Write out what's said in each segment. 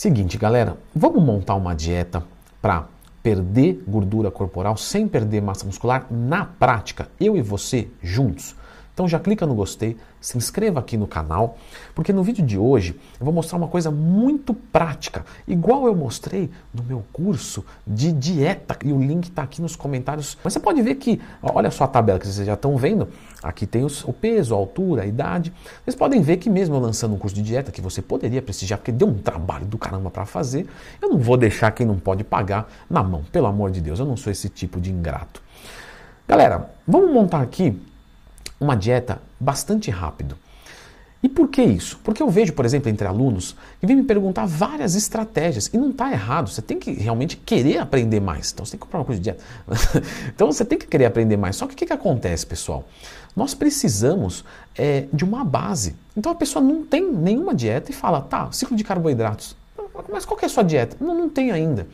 Seguinte, galera, vamos montar uma dieta para perder gordura corporal sem perder massa muscular na prática, eu e você juntos. Então já clica no gostei, se inscreva aqui no canal, porque no vídeo de hoje eu vou mostrar uma coisa muito prática, igual eu mostrei no meu curso de dieta, e o link está aqui nos comentários. Mas você pode ver que, olha só a tabela que vocês já estão vendo, aqui tem os, o peso, a altura, a idade. Vocês podem ver que mesmo eu lançando um curso de dieta que você poderia prestigiar, porque deu um trabalho do caramba para fazer, eu não vou deixar quem não pode pagar na mão, pelo amor de Deus, eu não sou esse tipo de ingrato. Galera, vamos montar aqui uma dieta bastante rápido. E por que isso? Porque eu vejo, por exemplo, entre alunos que vêm me perguntar várias estratégias e não está errado. Você tem que realmente querer aprender mais. Então você tem que comprar uma coisa de dieta. então você tem que querer aprender mais. Só que o que, que acontece, pessoal? Nós precisamos é, de uma base. Então a pessoa não tem nenhuma dieta e fala, tá, ciclo de carboidratos. Mas qual é a sua dieta? Não, não tem ainda.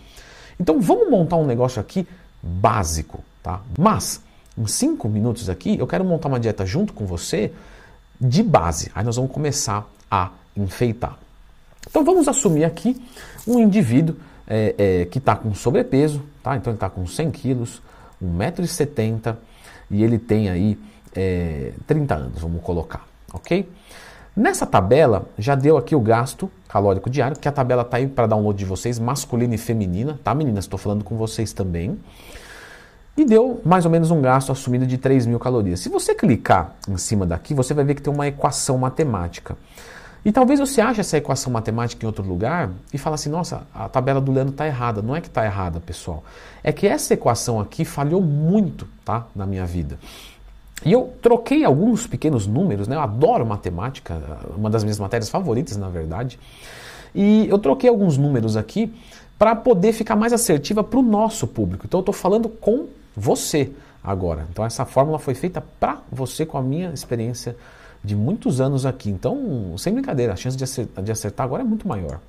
Então vamos montar um negócio aqui básico, tá? Mas em cinco minutos aqui, eu quero montar uma dieta junto com você de base. Aí nós vamos começar a enfeitar. Então vamos assumir aqui um indivíduo é, é, que está com sobrepeso, tá? Então ele está com 100 quilos, 1,70m e ele tem aí é, 30 anos, vamos colocar, ok? Nessa tabela já deu aqui o gasto calórico diário, que a tabela está aí para download de vocês, masculina e feminina, tá meninas? Estou falando com vocês também e deu mais ou menos um gasto assumido de 3 mil calorias. Se você clicar em cima daqui, você vai ver que tem uma equação matemática. E talvez você ache essa equação matemática em outro lugar e fale assim, nossa, a tabela do Leandro está errada. Não é que está errada, pessoal. É que essa equação aqui falhou muito tá, na minha vida. E eu troquei alguns pequenos números, né? eu adoro matemática, uma das minhas matérias favoritas, na verdade. E eu troquei alguns números aqui para poder ficar mais assertiva para o nosso público. Então eu estou falando com você agora. Então essa fórmula foi feita para você com a minha experiência de muitos anos aqui. Então, sem brincadeira, a chance de acertar, de acertar agora é muito maior.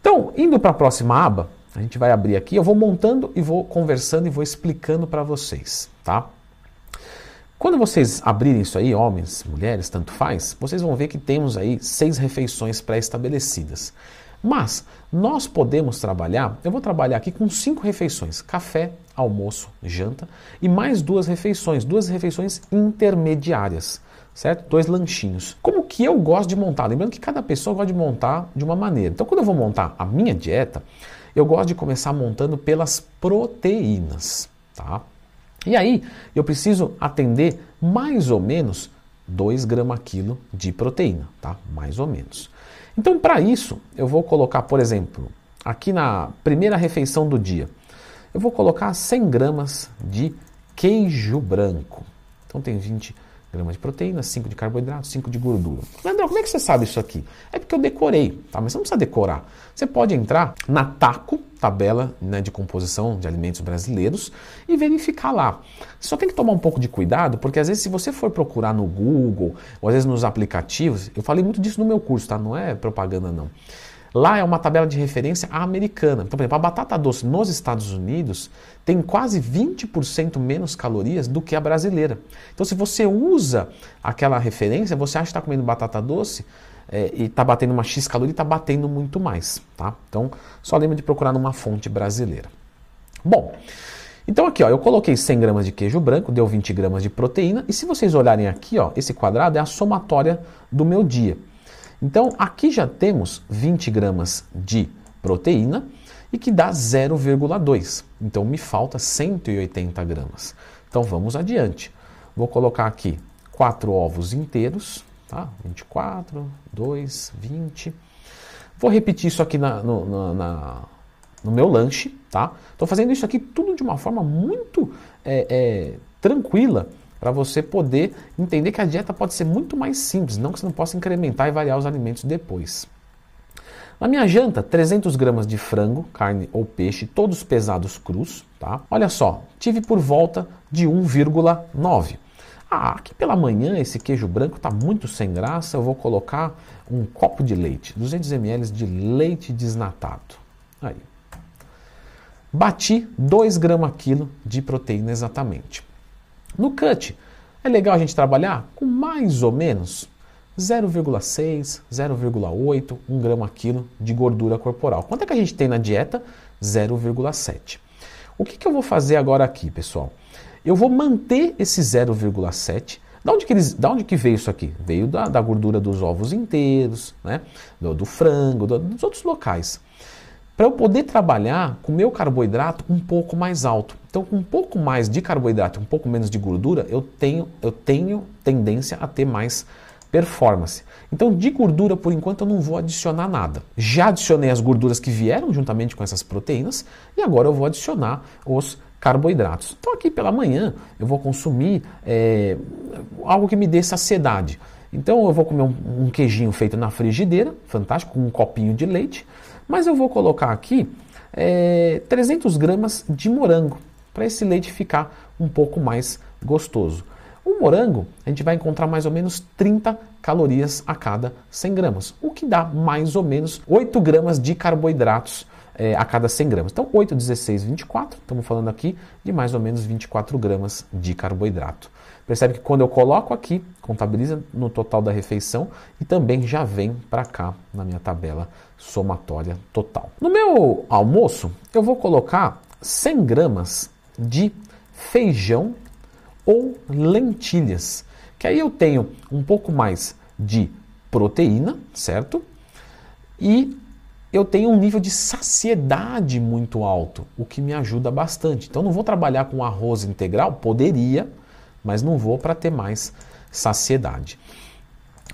Então, indo para a próxima aba, a gente vai abrir aqui, eu vou montando e vou conversando e vou explicando para vocês, tá? Quando vocês abrirem isso aí, homens, mulheres, tanto faz, vocês vão ver que temos aí seis refeições pré-estabelecidas. Mas nós podemos trabalhar, eu vou trabalhar aqui com cinco refeições: café, almoço, janta e mais duas refeições, duas refeições intermediárias, certo? Dois lanchinhos. Como que eu gosto de montar? Lembrando que cada pessoa gosta de montar de uma maneira. Então, quando eu vou montar a minha dieta, eu gosto de começar montando pelas proteínas, tá? E aí, eu preciso atender mais ou menos 2 gramas quilo de proteína, tá? Mais ou menos. Então, para isso, eu vou colocar, por exemplo, aqui na primeira refeição do dia, eu vou colocar 100 gramas de queijo branco. Então, tem 20 gramas de proteína, 5 de carboidrato, 5 de gordura. Leandro, como é que você sabe isso aqui? É porque eu decorei, tá? Mas você não precisa decorar. Você pode entrar na TACO, tabela né, de composição de alimentos brasileiros, e verificar lá. Só tem que tomar um pouco de cuidado, porque às vezes se você for procurar no Google, ou às vezes nos aplicativos, eu falei muito disso no meu curso, tá? Não é propaganda não. Lá é uma tabela de referência americana. Então, por exemplo, a batata doce nos Estados Unidos tem quase 20% menos calorias do que a brasileira. Então, se você usa aquela referência, você acha que está comendo batata doce é, e está batendo uma X caloria está batendo muito mais. Tá? Então, só lembra de procurar numa fonte brasileira. Bom, então aqui ó, eu coloquei 100 gramas de queijo branco, deu 20 gramas de proteína. E se vocês olharem aqui, ó, esse quadrado é a somatória do meu dia. Então aqui já temos 20 gramas de proteína e que dá 0,2. Então me falta 180 gramas. Então vamos adiante. Vou colocar aqui 4 ovos inteiros, tá? 24, 2, 20. Vou repetir isso aqui na, no, na, no meu lanche, tá? Estou fazendo isso aqui tudo de uma forma muito é, é, tranquila para você poder entender que a dieta pode ser muito mais simples, não que você não possa incrementar e variar os alimentos depois. Na minha janta, 300 gramas de frango, carne ou peixe, todos pesados crus, tá? Olha só, tive por volta de 1,9. Ah, aqui pela manhã esse queijo branco está muito sem graça, eu vou colocar um copo de leite, 200 ml de leite desnatado. Aí. Bati 2 gramas quilo de proteína exatamente. No cut, é legal a gente trabalhar com mais ou menos 0,6, 0,8, 1 grama quilo de gordura corporal. Quanto é que a gente tem na dieta? 0,7. O que, que eu vou fazer agora aqui, pessoal? Eu vou manter esse 0,7. Da onde, que eles, da onde que veio isso aqui? Veio da, da gordura dos ovos inteiros, né? do, do frango, do, dos outros locais. Para eu poder trabalhar com meu carboidrato um pouco mais alto. Então, com um pouco mais de carboidrato, um pouco menos de gordura, eu tenho, eu tenho tendência a ter mais performance. Então, de gordura, por enquanto, eu não vou adicionar nada. Já adicionei as gorduras que vieram juntamente com essas proteínas e agora eu vou adicionar os carboidratos. Então, aqui pela manhã, eu vou consumir é, algo que me dê saciedade. Então, eu vou comer um, um queijinho feito na frigideira, fantástico, com um copinho de leite, mas eu vou colocar aqui é, 300 gramas de morango para esse leite ficar um pouco mais gostoso. O morango, a gente vai encontrar mais ou menos 30 calorias a cada 100 gramas, o que dá mais ou menos 8 gramas de carboidratos é, a cada 100 gramas. Então, 8, 16, 24, estamos falando aqui de mais ou menos 24 gramas de carboidrato. Percebe que quando eu coloco aqui, contabiliza no total da refeição e também já vem para cá na minha tabela somatória total. No meu almoço, eu vou colocar 100 gramas de feijão ou lentilhas. Que aí eu tenho um pouco mais de proteína, certo? E eu tenho um nível de saciedade muito alto, o que me ajuda bastante. Então não vou trabalhar com arroz integral, poderia, mas não vou para ter mais saciedade.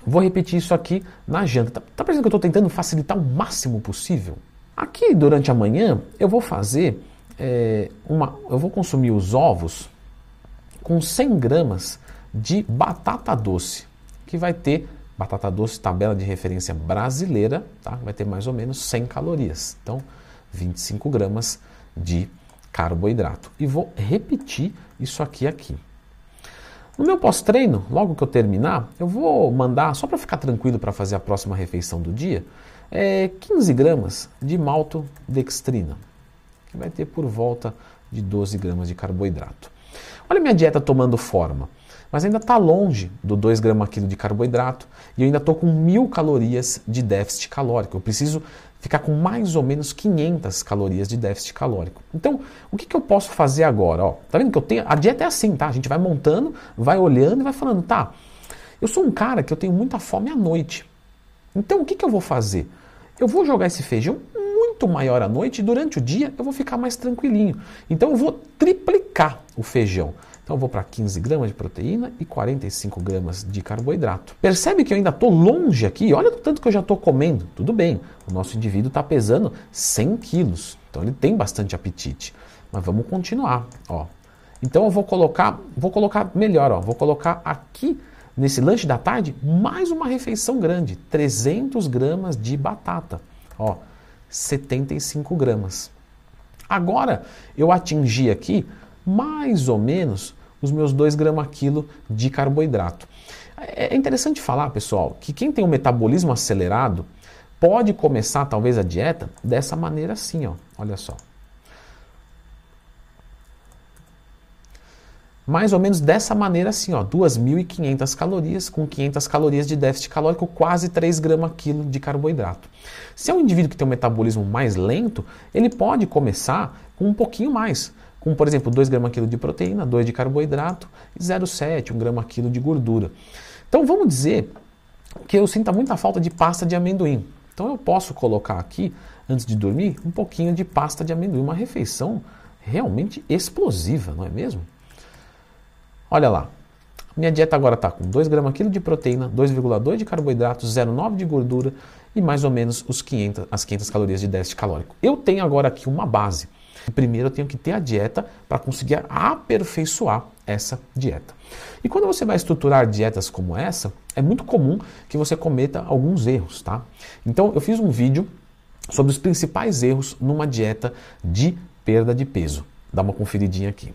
Vou repetir isso aqui na janta. Tá, tá percebendo que eu estou tentando facilitar o máximo possível? Aqui durante a manhã eu vou fazer é, uma, eu vou consumir os ovos com 100 gramas de batata doce, que vai ter batata doce, tabela de referência brasileira, tá? vai ter mais ou menos 100 calorias. Então, 25 gramas de carboidrato. E vou repetir isso aqui aqui. No meu pós-treino, logo que eu terminar, eu vou mandar, só para ficar tranquilo para fazer a próxima refeição do dia, é 15 gramas de maltodextrina, que vai ter por volta de 12 gramas de carboidrato. Olha minha dieta tomando forma. Mas ainda está longe do 2 gramas quilo de carboidrato e eu ainda estou com mil calorias de déficit calórico. Eu preciso ficar com mais ou menos 500 calorias de déficit calórico. Então, o que, que eu posso fazer agora? Ó, tá vendo que eu tenho. A dieta é assim, tá? A gente vai montando, vai olhando e vai falando, tá? Eu sou um cara que eu tenho muita fome à noite. Então, o que, que eu vou fazer? Eu vou jogar esse feijão muito maior à noite e durante o dia eu vou ficar mais tranquilinho. Então eu vou triplicar o feijão. Então vou para 15 gramas de proteína e 45 gramas de carboidrato. Percebe que eu ainda estou longe aqui? Olha o tanto que eu já estou comendo. Tudo bem, o nosso indivíduo está pesando 100 quilos, então ele tem bastante apetite. Mas vamos continuar. Ó. Então eu vou colocar, vou colocar melhor, ó, vou colocar aqui nesse lanche da tarde mais uma refeição grande, 300 gramas de batata. Ó, 75 gramas. Agora eu atingi aqui mais ou menos os meus 2 gramas quilo de carboidrato. É interessante falar, pessoal, que quem tem um metabolismo acelerado pode começar talvez a dieta dessa maneira assim, ó. Olha só. mais ou menos dessa maneira assim, ó, 2.500 calorias com 500 calorias de déficit calórico, quase 3 gramas quilo de carboidrato. Se é um indivíduo que tem um metabolismo mais lento, ele pode começar com um pouquinho mais, com, por exemplo, 2 gramas quilo de proteína, 2 de carboidrato e 0,7, 1 grama quilo de gordura. Então vamos dizer que eu sinta muita falta de pasta de amendoim. Então eu posso colocar aqui, antes de dormir, um pouquinho de pasta de amendoim, uma refeição realmente explosiva, não é mesmo? Olha lá, minha dieta agora está com 2 gramas quilo de proteína, 2,2 de carboidrato, 0,9 de gordura e mais ou menos os 500, as 500 calorias de déficit calórico. Eu tenho agora aqui uma base. Primeiro eu tenho que ter a dieta para conseguir aperfeiçoar essa dieta. E quando você vai estruturar dietas como essa, é muito comum que você cometa alguns erros, tá? Então eu fiz um vídeo sobre os principais erros numa dieta de perda de peso. Dá uma conferidinha aqui.